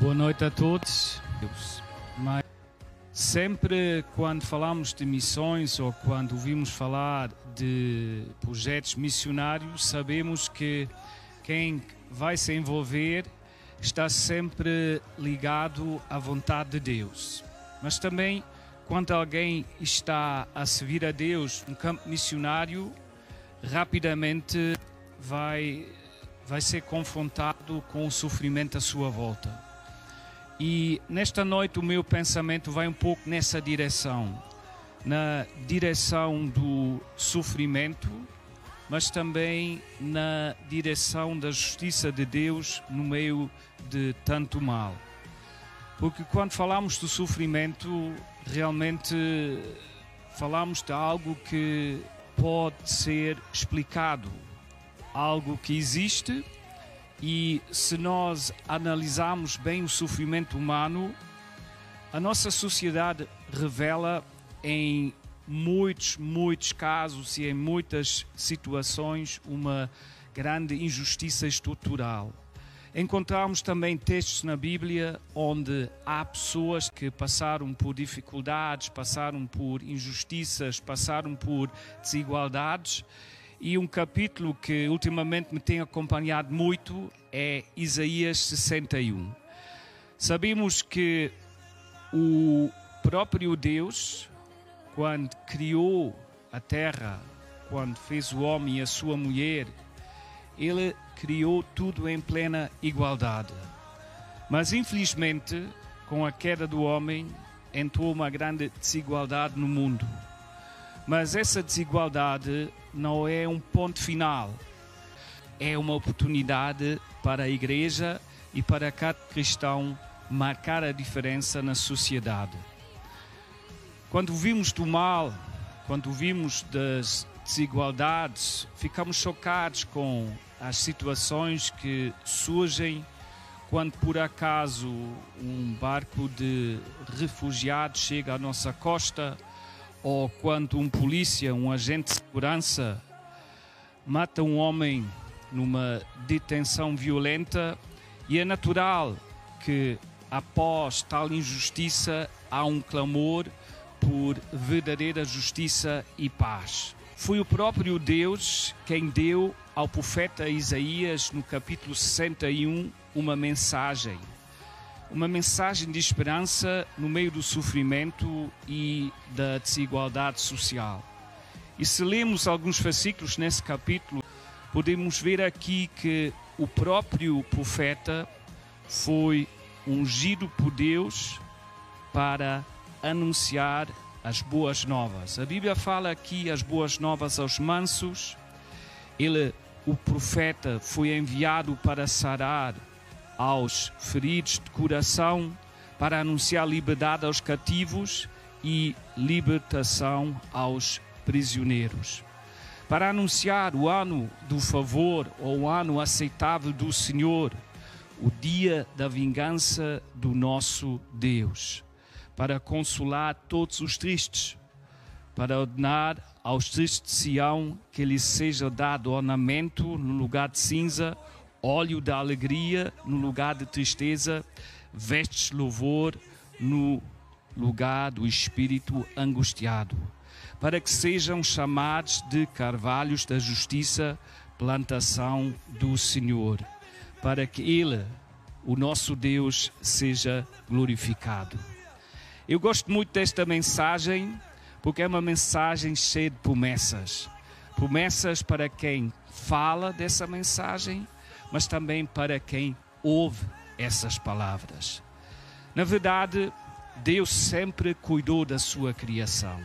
Boa noite a todos. Mas sempre quando falamos de missões ou quando ouvimos falar de projetos missionários, sabemos que quem vai se envolver está sempre ligado à vontade de Deus. Mas também quando alguém está a servir a Deus no campo missionário, rapidamente vai vai ser confrontado com o sofrimento à sua volta. E nesta noite o meu pensamento vai um pouco nessa direção na direção do sofrimento, mas também na direção da justiça de Deus no meio de tanto mal. Porque quando falamos do sofrimento, realmente falamos de algo que pode ser explicado, algo que existe e se nós analisarmos bem o sofrimento humano, a nossa sociedade revela em muitos, muitos casos e em muitas situações uma grande injustiça estrutural. Encontramos também textos na Bíblia onde há pessoas que passaram por dificuldades, passaram por injustiças, passaram por desigualdades e um capítulo que ultimamente me tem acompanhado muito é Isaías 61. Sabemos que o próprio Deus, quando criou a terra, quando fez o homem e a sua mulher, ele criou tudo em plena igualdade. Mas infelizmente, com a queda do homem, entrou uma grande desigualdade no mundo. Mas essa desigualdade não é um ponto final. É uma oportunidade para a igreja e para cada cristão marcar a diferença na sociedade. Quando vimos do mal, quando vimos das desigualdades, ficamos chocados com as situações que surgem quando por acaso um barco de refugiados chega à nossa costa ou quando um polícia, um agente de segurança, mata um homem numa detenção violenta e é natural que após tal injustiça há um clamor por verdadeira justiça e paz. Foi o próprio Deus quem deu ao profeta Isaías, no capítulo 61, uma mensagem uma mensagem de esperança no meio do sofrimento e da desigualdade social. E se lemos alguns versículos nesse capítulo, podemos ver aqui que o próprio profeta foi ungido por Deus para anunciar as boas novas. A Bíblia fala aqui as boas novas aos mansos. Ele, o profeta, foi enviado para sarar aos feridos de coração, para anunciar liberdade aos cativos e libertação aos prisioneiros. Para anunciar o ano do favor ou o ano aceitável do Senhor, o dia da vingança do nosso Deus. Para consolar todos os tristes, para ordenar aos tristes de Sião que lhes seja dado ornamento no lugar de cinza óleo da alegria no lugar de tristeza, vestes louvor no lugar do espírito angustiado, para que sejam chamados de carvalhos da justiça, plantação do Senhor, para que Ele, o nosso Deus, seja glorificado. Eu gosto muito desta mensagem porque é uma mensagem cheia de promessas. Promessas para quem fala dessa mensagem mas também para quem ouve essas palavras. Na verdade, Deus sempre cuidou da sua criação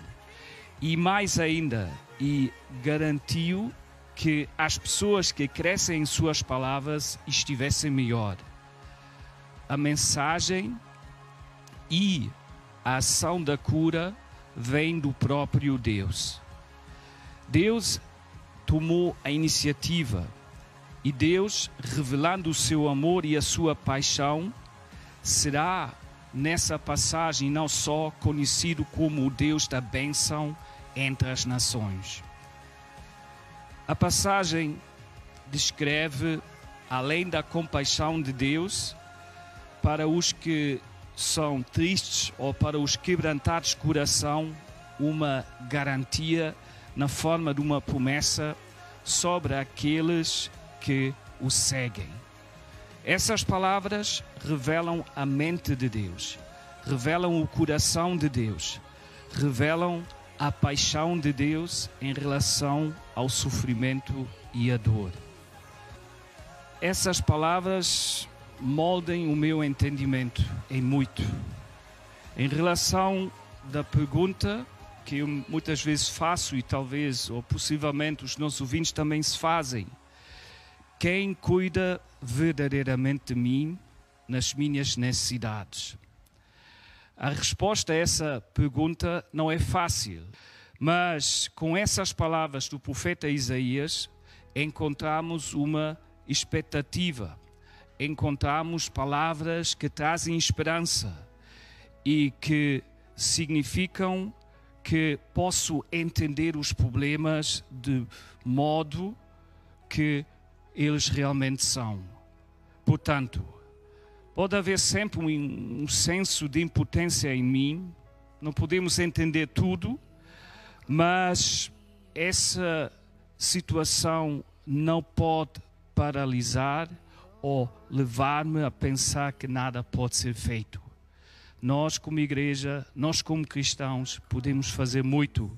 e mais ainda, e garantiu que as pessoas que crescem em suas palavras estivessem melhor. A mensagem e a ação da cura vem do próprio Deus. Deus tomou a iniciativa e Deus, revelando o seu amor e a sua paixão, será nessa passagem não só conhecido como o Deus da bênção entre as nações. A passagem descreve, além da compaixão de Deus, para os que são tristes ou para os quebrantados de coração uma garantia na forma de uma promessa sobre aqueles que o seguem. Essas palavras revelam a mente de Deus, revelam o coração de Deus, revelam a paixão de Deus em relação ao sofrimento e à dor. Essas palavras moldem o meu entendimento em muito. Em relação da pergunta que eu muitas vezes faço e talvez ou possivelmente os nossos ouvintes também se fazem. Quem cuida verdadeiramente de mim nas minhas necessidades? A resposta a essa pergunta não é fácil, mas com essas palavras do profeta Isaías encontramos uma expectativa, encontramos palavras que trazem esperança e que significam que posso entender os problemas de modo que eles realmente são. Portanto, pode haver sempre um, um senso de impotência em mim, não podemos entender tudo, mas essa situação não pode paralisar ou levar-me a pensar que nada pode ser feito. Nós, como igreja, nós, como cristãos, podemos fazer muito.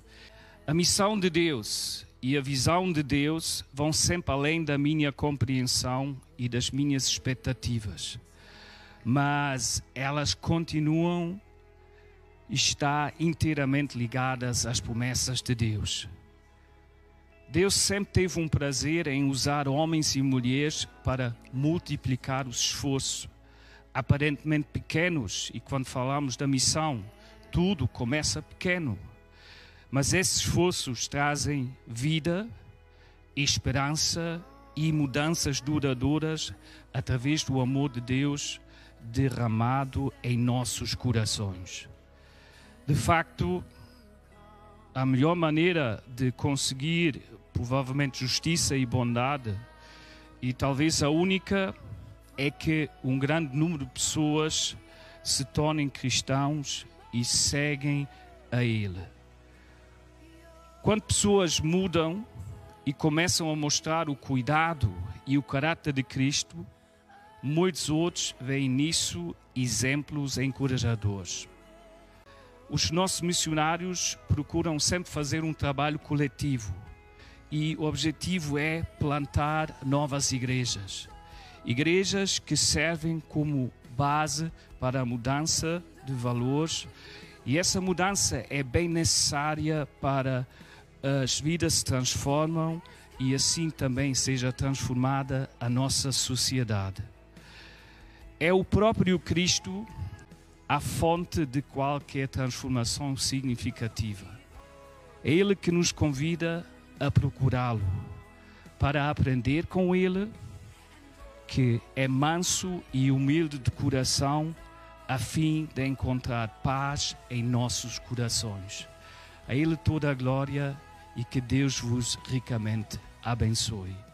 A missão de Deus e a visão de Deus vão sempre além da minha compreensão e das minhas expectativas, mas elas continuam estar inteiramente ligadas às promessas de Deus. Deus sempre teve um prazer em usar homens e mulheres para multiplicar o esforço aparentemente pequenos, e quando falamos da missão, tudo começa pequeno. Mas esses esforços trazem vida, esperança e mudanças duradouras através do amor de Deus derramado em nossos corações. De facto, a melhor maneira de conseguir provavelmente justiça e bondade, e talvez a única é que um grande número de pessoas se tornem cristãos e seguem a Ele. Quando pessoas mudam e começam a mostrar o cuidado e o caráter de Cristo, muitos outros veem nisso exemplos encorajadores. Os nossos missionários procuram sempre fazer um trabalho coletivo e o objetivo é plantar novas igrejas Igrejas que servem como base para a mudança de valores e essa mudança é bem necessária para as vidas se transformam e assim também seja transformada a nossa sociedade. É o próprio Cristo a fonte de qualquer transformação significativa. É Ele que nos convida a procurá-lo, para aprender com Ele que é manso e humilde de coração, a fim de encontrar paz em nossos corações. A Ele toda a glória e que Deus vos ricamente abençoe.